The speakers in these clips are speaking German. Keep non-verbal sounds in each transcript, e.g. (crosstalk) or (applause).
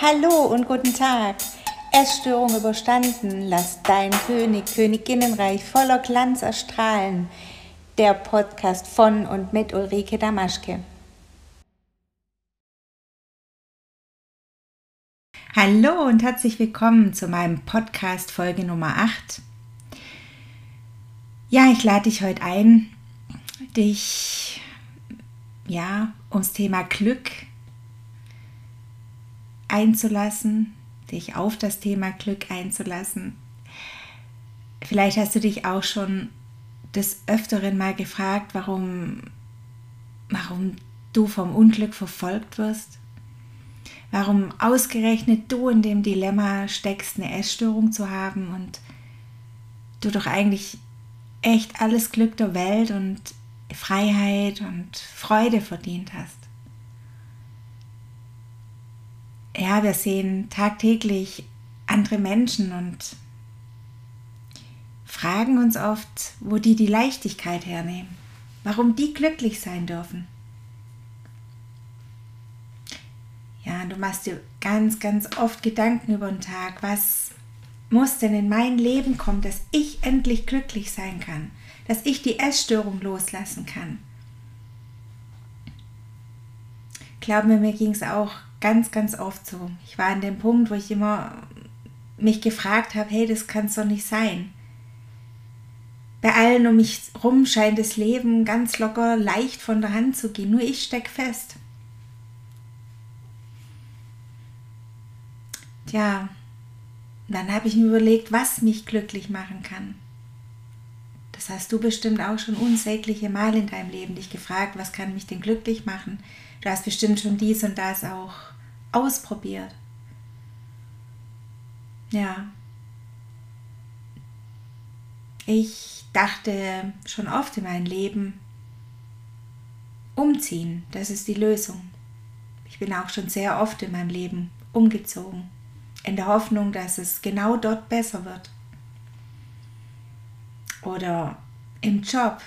Hallo und guten Tag. Essstörung überstanden, lass dein König, Königinnenreich voller Glanz erstrahlen. Der Podcast von und mit Ulrike Damaschke. Hallo und herzlich willkommen zu meinem Podcast Folge Nummer 8. Ja, ich lade dich heute ein, dich ja, ums Thema Glück einzulassen, dich auf das Thema Glück einzulassen. Vielleicht hast du dich auch schon des Öfteren mal gefragt, warum, warum du vom Unglück verfolgt wirst. Warum ausgerechnet du in dem Dilemma steckst, eine Essstörung zu haben und du doch eigentlich echt alles Glück der Welt und Freiheit und Freude verdient hast. ja, wir sehen tagtäglich andere Menschen und fragen uns oft, wo die die Leichtigkeit hernehmen, warum die glücklich sein dürfen. Ja, du machst dir ganz, ganz oft Gedanken über den Tag, was muss denn in mein Leben kommen, dass ich endlich glücklich sein kann, dass ich die Essstörung loslassen kann. Glaub mir, mir ging es auch ganz, ganz oft so. Ich war an dem Punkt, wo ich immer mich gefragt habe, hey, das kann es doch nicht sein. Bei allen um mich rum scheint das Leben ganz locker, leicht von der Hand zu gehen. Nur ich stecke fest. Tja, dann habe ich mir überlegt, was mich glücklich machen kann. Das hast du bestimmt auch schon unsägliche Mal in deinem Leben dich gefragt, was kann mich denn glücklich machen? Du hast bestimmt schon dies und das auch ausprobiert. Ja. Ich dachte schon oft in meinem Leben, umziehen, das ist die Lösung. Ich bin auch schon sehr oft in meinem Leben umgezogen, in der Hoffnung, dass es genau dort besser wird. Oder im Job.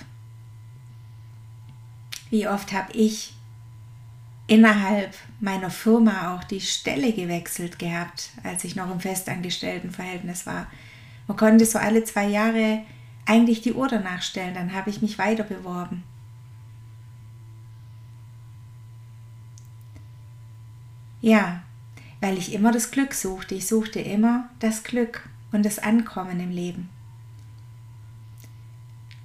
Wie oft habe ich innerhalb meiner Firma auch die Stelle gewechselt gehabt, als ich noch im Festangestelltenverhältnis war. Man konnte so alle zwei Jahre eigentlich die Uhr danach stellen, dann habe ich mich weiter beworben. Ja, weil ich immer das Glück suchte. Ich suchte immer das Glück und das Ankommen im Leben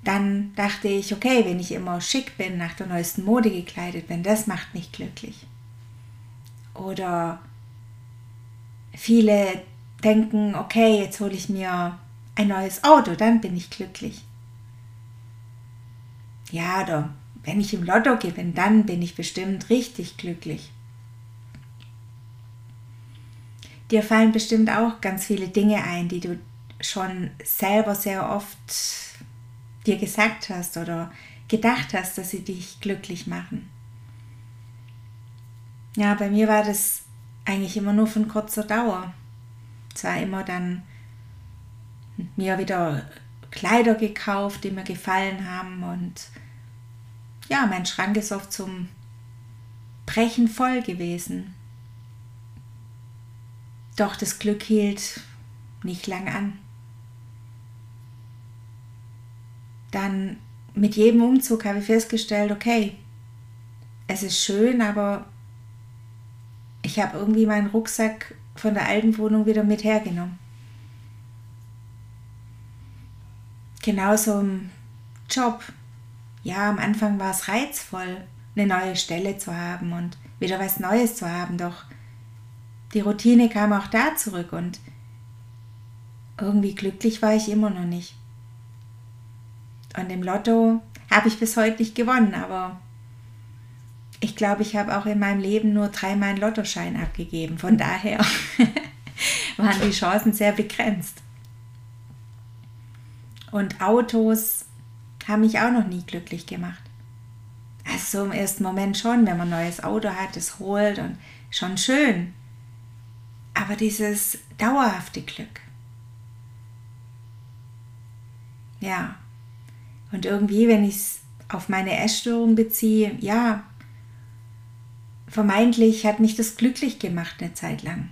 dann dachte ich, okay, wenn ich immer schick bin, nach der neuesten Mode gekleidet bin, das macht mich glücklich. Oder viele denken, okay, jetzt hole ich mir ein neues Auto, dann bin ich glücklich. Ja, oder wenn ich im Lotto gewinne, dann bin ich bestimmt richtig glücklich. Dir fallen bestimmt auch ganz viele Dinge ein, die du schon selber sehr oft dir gesagt hast oder gedacht hast, dass sie dich glücklich machen. Ja, bei mir war das eigentlich immer nur von kurzer Dauer. Zwar immer dann mir wieder Kleider gekauft, die mir gefallen haben und ja, mein Schrank ist oft zum Brechen voll gewesen. Doch das Glück hielt nicht lang an. dann mit jedem Umzug habe ich festgestellt, okay, es ist schön, aber ich habe irgendwie meinen Rucksack von der alten Wohnung wieder mit hergenommen. Genauso im Job. Ja, am Anfang war es reizvoll, eine neue Stelle zu haben und wieder was Neues zu haben, doch die Routine kam auch da zurück und irgendwie glücklich war ich immer noch nicht. Und im Lotto habe ich bis heute nicht gewonnen, aber ich glaube, ich habe auch in meinem Leben nur dreimal einen Lottoschein abgegeben. Von daher (laughs) waren die Chancen sehr begrenzt. Und Autos haben mich auch noch nie glücklich gemacht. Also so im ersten Moment schon, wenn man ein neues Auto hat, es holt und schon schön. Aber dieses dauerhafte Glück. Ja. Und irgendwie, wenn ich es auf meine Essstörung beziehe, ja, vermeintlich hat mich das glücklich gemacht eine Zeit lang.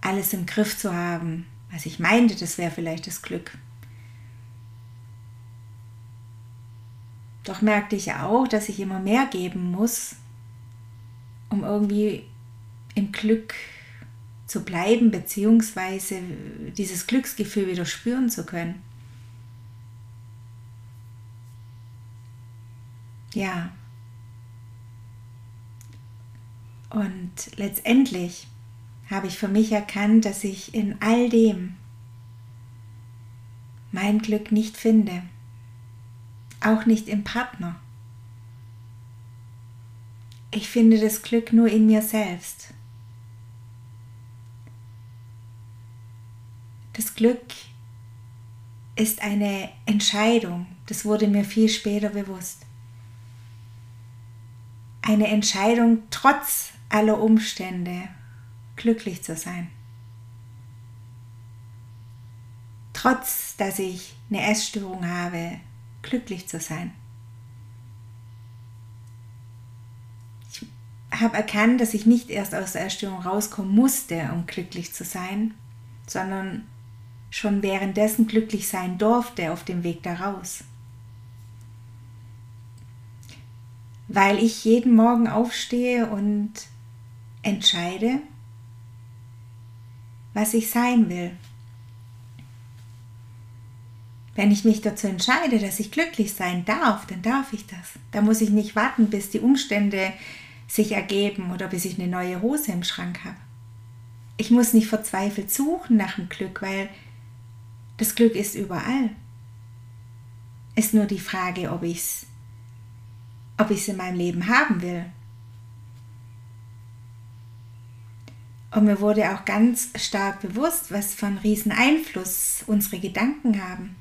Alles im Griff zu haben, was ich meinte, das wäre vielleicht das Glück. Doch merkte ich auch, dass ich immer mehr geben muss, um irgendwie im Glück zu bleiben, beziehungsweise dieses Glücksgefühl wieder spüren zu können. Ja. Und letztendlich habe ich für mich erkannt, dass ich in all dem mein Glück nicht finde auch nicht im Partner. Ich finde das Glück nur in mir selbst. Das Glück ist eine Entscheidung, das wurde mir viel später bewusst. Eine Entscheidung trotz aller Umstände glücklich zu sein. Trotz dass ich eine Essstörung habe, glücklich zu sein. Ich habe erkannt, dass ich nicht erst aus der Erstörung rauskommen musste, um glücklich zu sein, sondern schon währenddessen glücklich sein durfte auf dem Weg daraus. Weil ich jeden Morgen aufstehe und entscheide, was ich sein will. Wenn ich mich dazu entscheide, dass ich glücklich sein darf, dann darf ich das. Da muss ich nicht warten, bis die Umstände sich ergeben oder bis ich eine neue Hose im Schrank habe. Ich muss nicht verzweifelt suchen nach dem Glück, weil das Glück ist überall. Ist nur die Frage, ob ich es ob ich's in meinem Leben haben will. Und mir wurde auch ganz stark bewusst, was für einen riesen Einfluss unsere Gedanken haben.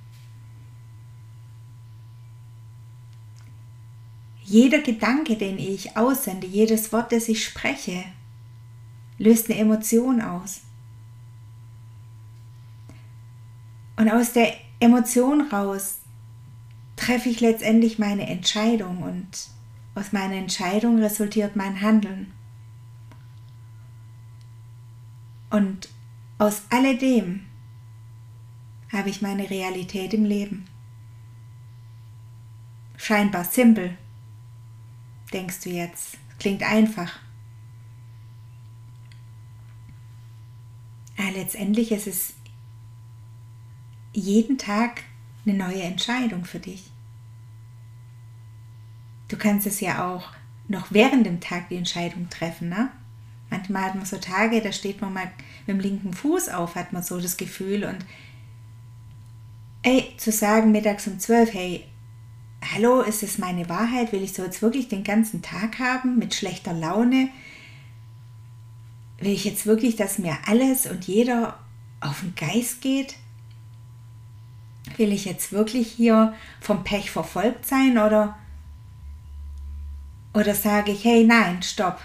Jeder Gedanke, den ich aussende, jedes Wort, das ich spreche, löst eine Emotion aus. Und aus der Emotion raus treffe ich letztendlich meine Entscheidung und aus meiner Entscheidung resultiert mein Handeln. Und aus alledem habe ich meine Realität im Leben. Scheinbar simpel, denkst du jetzt? Klingt einfach. Ja, letztendlich ist es jeden Tag eine neue Entscheidung für dich. Du kannst es ja auch noch während dem Tag die Entscheidung treffen. Ne? Manchmal hat man so Tage, da steht man mal mit dem linken Fuß auf, hat man so das Gefühl und ey, zu sagen mittags um zwölf, hey, hallo, ist es meine Wahrheit? Will ich so jetzt wirklich den ganzen Tag haben mit schlechter Laune? Will ich jetzt wirklich, dass mir alles und jeder auf den Geist geht? Will ich jetzt wirklich hier vom Pech verfolgt sein oder, oder sage ich, hey, nein, stopp.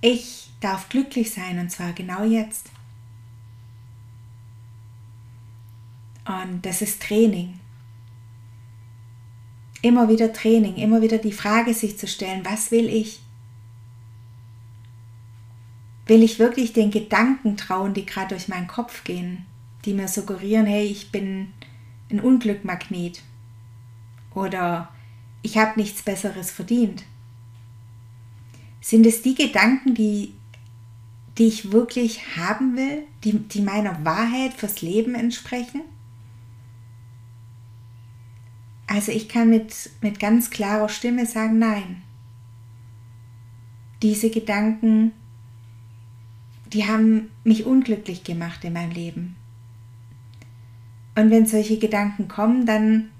Ich darf glücklich sein und zwar genau jetzt. Und das ist Training immer wieder Training, immer wieder die Frage sich zu stellen, was will ich? Will ich wirklich den Gedanken trauen, die gerade durch meinen Kopf gehen, die mir suggerieren, hey, ich bin ein Unglückmagnet oder ich habe nichts Besseres verdient? Sind es die Gedanken, die, die ich wirklich haben will, die, die meiner Wahrheit fürs Leben entsprechen? Also ich kann mit, mit ganz klarer Stimme sagen, nein. Diese Gedanken, die haben mich unglücklich gemacht in meinem Leben. Und wenn solche Gedanken kommen, dann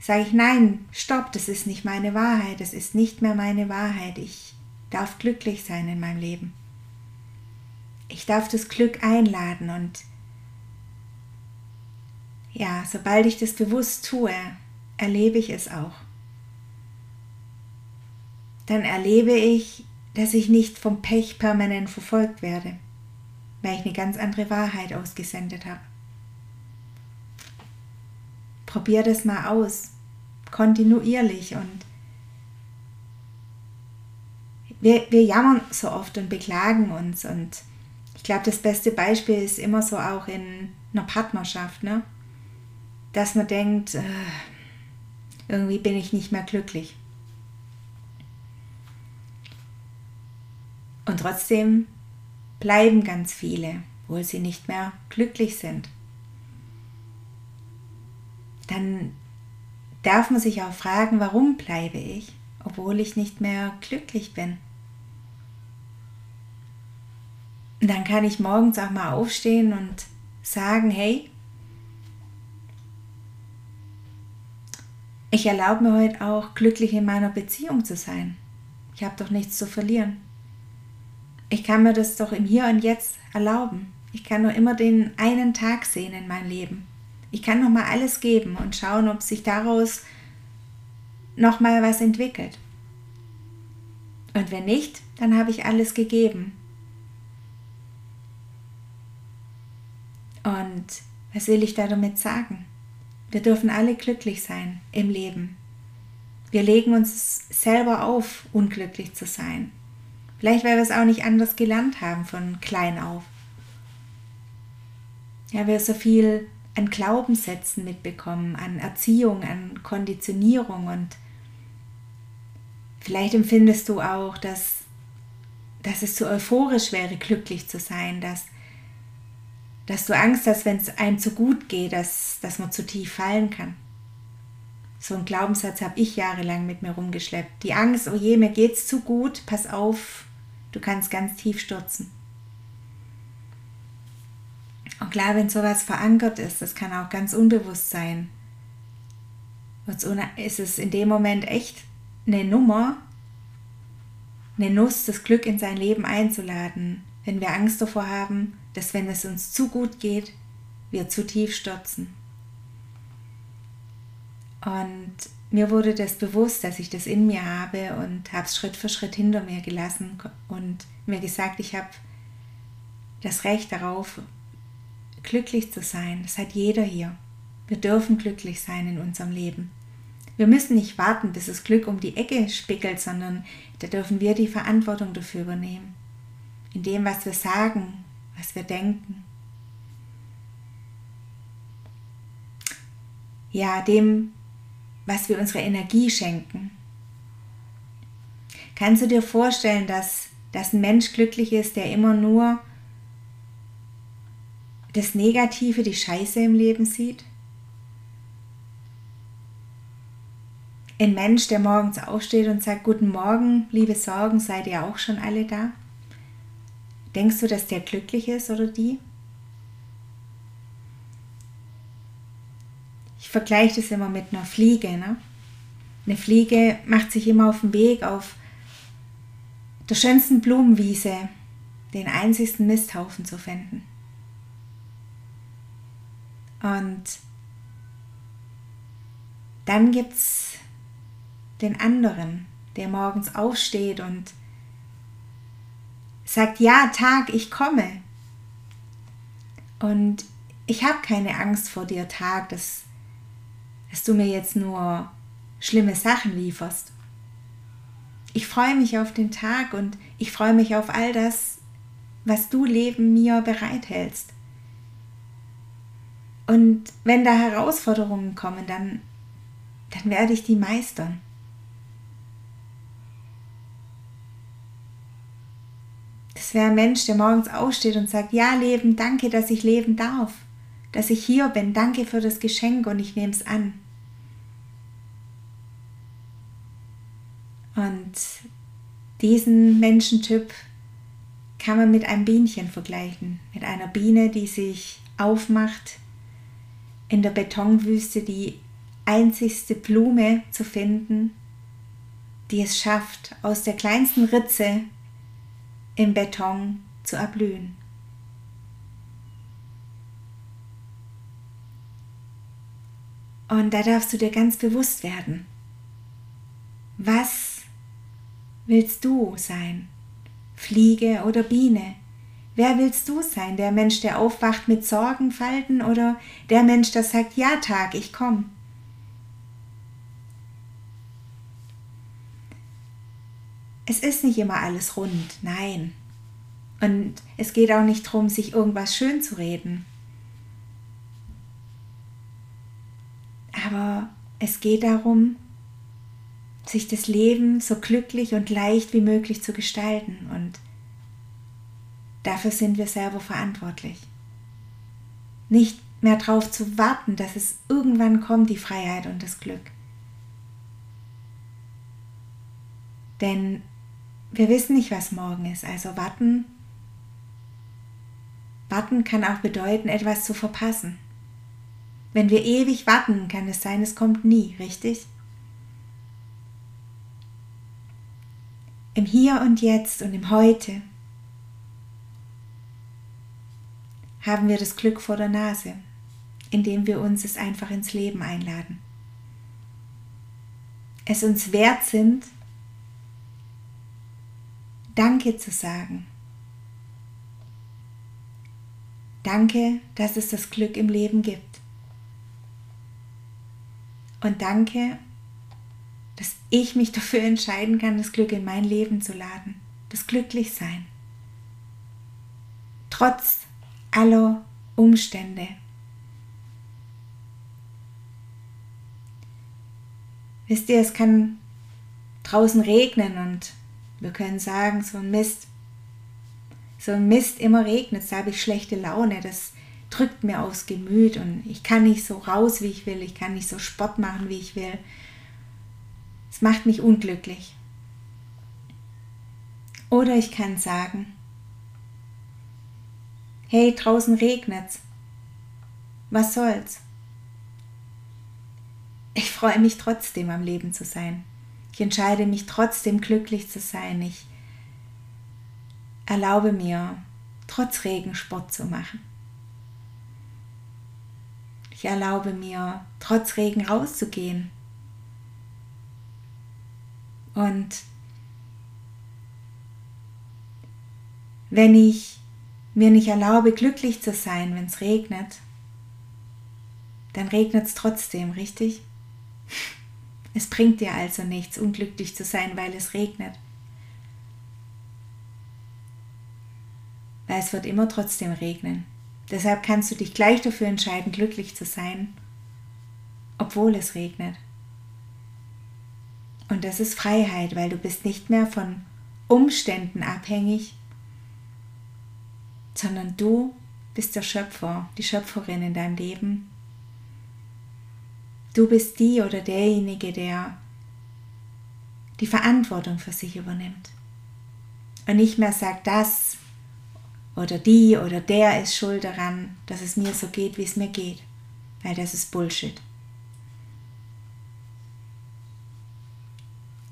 sage ich, nein, stopp, das ist nicht meine Wahrheit, das ist nicht mehr meine Wahrheit. Ich darf glücklich sein in meinem Leben. Ich darf das Glück einladen und ja, sobald ich das bewusst tue, erlebe ich es auch. dann erlebe ich, dass ich nicht vom Pech permanent verfolgt werde, weil ich eine ganz andere Wahrheit ausgesendet habe. Probier das mal aus, kontinuierlich und wir, wir jammern so oft und beklagen uns und ich glaube, das beste Beispiel ist immer so auch in einer Partnerschaft, ne? dass man denkt, äh, irgendwie bin ich nicht mehr glücklich. Und trotzdem bleiben ganz viele, obwohl sie nicht mehr glücklich sind. Dann darf man sich auch fragen, warum bleibe ich, obwohl ich nicht mehr glücklich bin. Und dann kann ich morgens auch mal aufstehen und sagen, hey, ich erlaube mir heute auch glücklich in meiner Beziehung zu sein. Ich habe doch nichts zu verlieren. Ich kann mir das doch im Hier und Jetzt erlauben. Ich kann nur immer den einen Tag sehen in meinem Leben. Ich kann noch mal alles geben und schauen, ob sich daraus noch mal was entwickelt. Und wenn nicht, dann habe ich alles gegeben. Und was will ich da damit sagen? Wir dürfen alle glücklich sein im Leben. Wir legen uns selber auf, unglücklich zu sein. Vielleicht, weil wir es auch nicht anders gelernt haben von klein auf. Ja, wir so viel an Glaubenssätzen mitbekommen, an Erziehung, an Konditionierung und vielleicht empfindest du auch, dass, dass es zu euphorisch wäre, glücklich zu sein, dass, dass du Angst hast, wenn es einem zu gut geht, dass, dass man zu tief fallen kann. So einen Glaubenssatz habe ich jahrelang mit mir rumgeschleppt. Die Angst, oh je, mir geht's zu gut, pass auf, du kannst ganz tief stürzen. Und klar, wenn sowas verankert ist, das kann auch ganz unbewusst sein, ist es in dem Moment echt eine Nummer, eine Nuss, das Glück in sein Leben einzuladen, wenn wir Angst davor haben, dass wenn es uns zu gut geht, wir zu tief stürzen. Und mir wurde das bewusst, dass ich das in mir habe und habe es Schritt für Schritt hinter mir gelassen und mir gesagt, ich habe das Recht darauf, glücklich zu sein. Das hat jeder hier. Wir dürfen glücklich sein in unserem Leben. Wir müssen nicht warten, bis das Glück um die Ecke spickelt, sondern da dürfen wir die Verantwortung dafür übernehmen. In dem, was wir sagen, was wir denken. Ja, dem, was wir unsere Energie schenken. Kannst du dir vorstellen, dass, dass ein Mensch glücklich ist, der immer nur das Negative, die Scheiße im Leben sieht? Ein Mensch, der morgens aufsteht und sagt, guten Morgen, liebe Sorgen, seid ihr auch schon alle da? Denkst du, dass der glücklich ist oder die? Ich vergleiche das immer mit einer Fliege. Ne? Eine Fliege macht sich immer auf den Weg auf der schönsten Blumenwiese den einzigsten Misthaufen zu finden. Und dann gibt es den anderen, der morgens aufsteht und sagt, ja, Tag, ich komme. Und ich habe keine Angst vor dir, Tag, dass, dass du mir jetzt nur schlimme Sachen lieferst. Ich freue mich auf den Tag und ich freue mich auf all das, was du Leben mir bereithältst. Und wenn da Herausforderungen kommen, dann, dann werde ich die meistern. Das wäre ein Mensch, der morgens aufsteht und sagt, ja Leben, danke, dass ich leben darf, dass ich hier bin, danke für das Geschenk und ich nehme es an. Und diesen Menschentyp kann man mit einem Bienchen vergleichen, mit einer Biene, die sich aufmacht, in der Betonwüste die einzigste Blume zu finden, die es schafft, aus der kleinsten Ritze im Beton zu erblühen. Und da darfst du dir ganz bewusst werden, was willst du sein? Fliege oder Biene? Wer willst du sein? Der Mensch, der aufwacht mit Sorgenfalten oder der Mensch, der sagt, ja Tag, ich komm? Es ist nicht immer alles rund, nein. Und es geht auch nicht darum, sich irgendwas schön zu reden. Aber es geht darum, sich das Leben so glücklich und leicht wie möglich zu gestalten. Und dafür sind wir selber verantwortlich. Nicht mehr darauf zu warten, dass es irgendwann kommt, die Freiheit und das Glück. Denn wir wissen nicht, was morgen ist. Also warten. Warten kann auch bedeuten, etwas zu verpassen. Wenn wir ewig warten, kann es sein, es kommt nie, richtig? Im Hier und Jetzt und im Heute haben wir das Glück vor der Nase, indem wir uns es einfach ins Leben einladen. Es uns wert sind, Danke zu sagen. Danke, dass es das Glück im Leben gibt. Und danke, dass ich mich dafür entscheiden kann, das Glück in mein Leben zu laden, das Glücklichsein. Trotz aller Umstände. Wisst ihr, es kann draußen regnen und wir können sagen, so ein Mist, so ein Mist, immer regnet da habe ich schlechte Laune, das drückt mir aufs Gemüt und ich kann nicht so raus, wie ich will, ich kann nicht so Sport machen, wie ich will. Es macht mich unglücklich. Oder ich kann sagen, hey, draußen regnet's. Was soll's? Ich freue mich trotzdem am Leben zu sein. Ich entscheide mich trotzdem glücklich zu sein. Ich erlaube mir, trotz Regen Sport zu machen. Ich erlaube mir, trotz Regen rauszugehen. Und wenn ich mir nicht erlaube, glücklich zu sein, wenn es regnet, dann regnet es trotzdem, richtig? Es bringt dir also nichts, unglücklich zu sein, weil es regnet. Weil es wird immer trotzdem regnen. Deshalb kannst du dich gleich dafür entscheiden, glücklich zu sein, obwohl es regnet. Und das ist Freiheit, weil du bist nicht mehr von Umständen abhängig, sondern du bist der Schöpfer, die Schöpferin in deinem Leben. Du bist die oder derjenige, der die Verantwortung für sich übernimmt. Und nicht mehr sagt, das oder die oder der ist schuld daran, dass es mir so geht, wie es mir geht. Weil das ist Bullshit.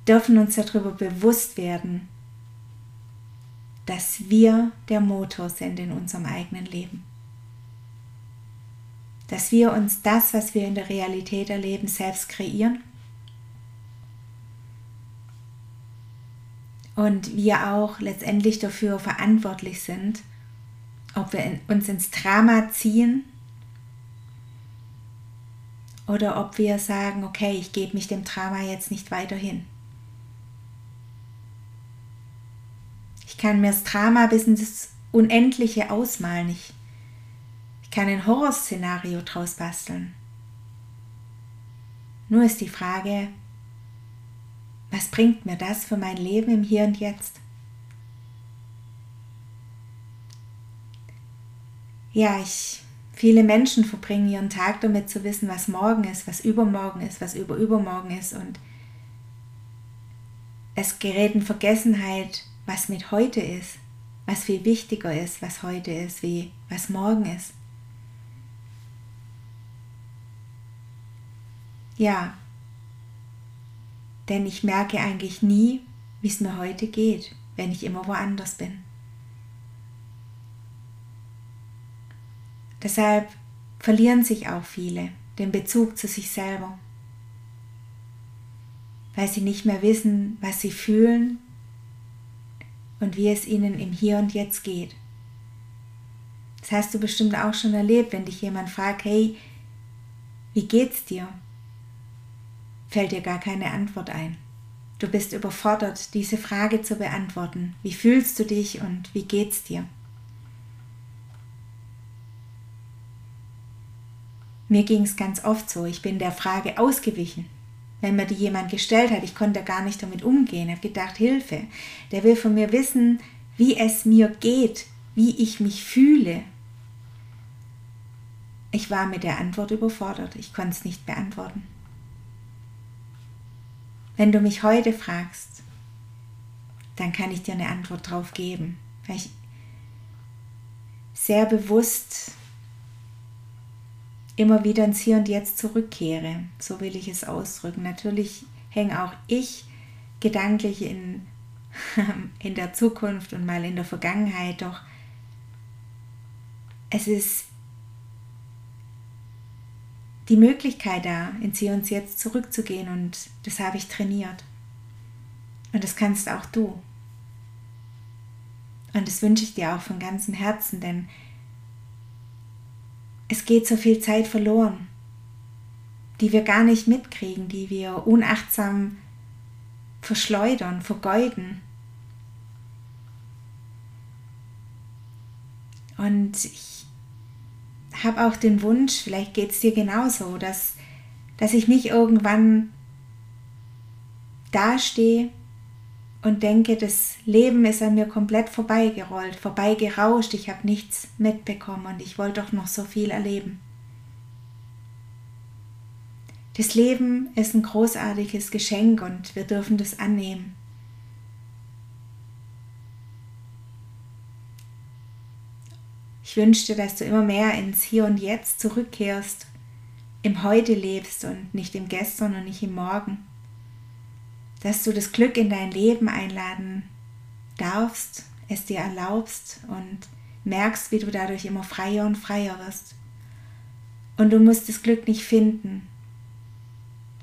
Dürfen uns darüber bewusst werden, dass wir der Motor sind in unserem eigenen Leben. Dass wir uns das, was wir in der Realität erleben, selbst kreieren. Und wir auch letztendlich dafür verantwortlich sind, ob wir uns ins Drama ziehen oder ob wir sagen, okay, ich gebe mich dem Drama jetzt nicht weiter hin. Ich kann mir das Drama bis ins Unendliche ausmalen. Ich, ich kann ein Horrorszenario draus basteln. Nur ist die Frage, was bringt mir das für mein Leben im Hier und Jetzt? ja, ich, viele Menschen verbringen ihren Tag damit zu wissen, was morgen ist, was übermorgen ist, was überübermorgen ist und es gerät in Vergessenheit, was mit heute ist, was viel wichtiger ist, was heute ist, wie was morgen ist. Ja, denn ich merke eigentlich nie, wie es mir heute geht, wenn ich immer woanders bin. Deshalb verlieren sich auch viele den Bezug zu sich selber, weil sie nicht mehr wissen, was sie fühlen, und wie es ihnen im Hier und Jetzt geht. Das hast du bestimmt auch schon erlebt, wenn dich jemand fragt, hey, wie geht's dir? Fällt dir gar keine Antwort ein. Du bist überfordert, diese Frage zu beantworten. Wie fühlst du dich und wie geht's dir? Mir ging es ganz oft so, ich bin der Frage ausgewichen. Wenn mir die jemand gestellt hat, ich konnte gar nicht damit umgehen, ich habe gedacht, Hilfe, der will von mir wissen, wie es mir geht, wie ich mich fühle. Ich war mit der Antwort überfordert, ich konnte es nicht beantworten. Wenn du mich heute fragst, dann kann ich dir eine Antwort drauf geben, weil ich sehr bewusst immer wieder ins Hier und Jetzt zurückkehre. So will ich es ausdrücken. Natürlich hänge auch ich gedanklich in, (laughs) in der Zukunft und mal in der Vergangenheit, doch es ist die Möglichkeit da, ins Hier und Jetzt zurückzugehen und das habe ich trainiert. Und das kannst auch du. Und das wünsche ich dir auch von ganzem Herzen, denn es geht so viel Zeit verloren, die wir gar nicht mitkriegen, die wir unachtsam verschleudern, vergeuden. Und ich habe auch den Wunsch, vielleicht geht es dir genauso, dass, dass ich nicht irgendwann dastehe und denke, das Leben ist an mir komplett vorbeigerollt, vorbeigerauscht, ich habe nichts mitbekommen und ich wollte doch noch so viel erleben. Das Leben ist ein großartiges Geschenk und wir dürfen das annehmen. Ich wünschte, dass du immer mehr ins Hier und Jetzt zurückkehrst, im Heute lebst und nicht im Gestern und nicht im Morgen dass du das Glück in dein Leben einladen darfst, es dir erlaubst und merkst, wie du dadurch immer freier und freier wirst. Und du musst das Glück nicht finden.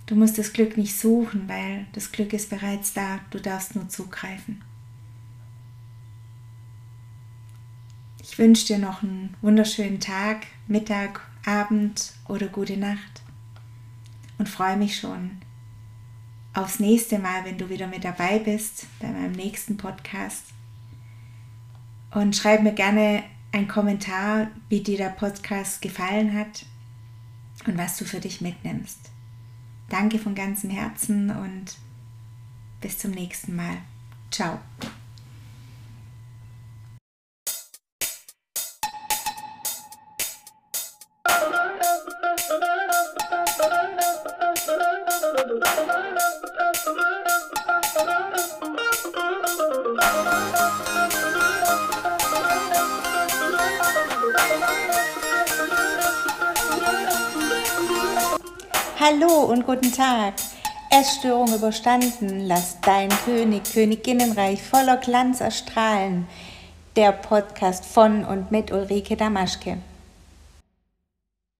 Du musst das Glück nicht suchen, weil das Glück ist bereits da. Du darfst nur zugreifen. Ich wünsche dir noch einen wunderschönen Tag, Mittag, Abend oder gute Nacht und freue mich schon aufs nächste Mal, wenn du wieder mit dabei bist bei meinem nächsten Podcast. Und schreib mir gerne einen Kommentar, wie dir der Podcast gefallen hat und was du für dich mitnimmst. Danke von ganzem Herzen und bis zum nächsten Mal. Ciao. Hallo und guten Tag. Essstörung überstanden. Lass dein König, Königinnenreich voller Glanz erstrahlen. Der Podcast von und mit Ulrike Damaschke.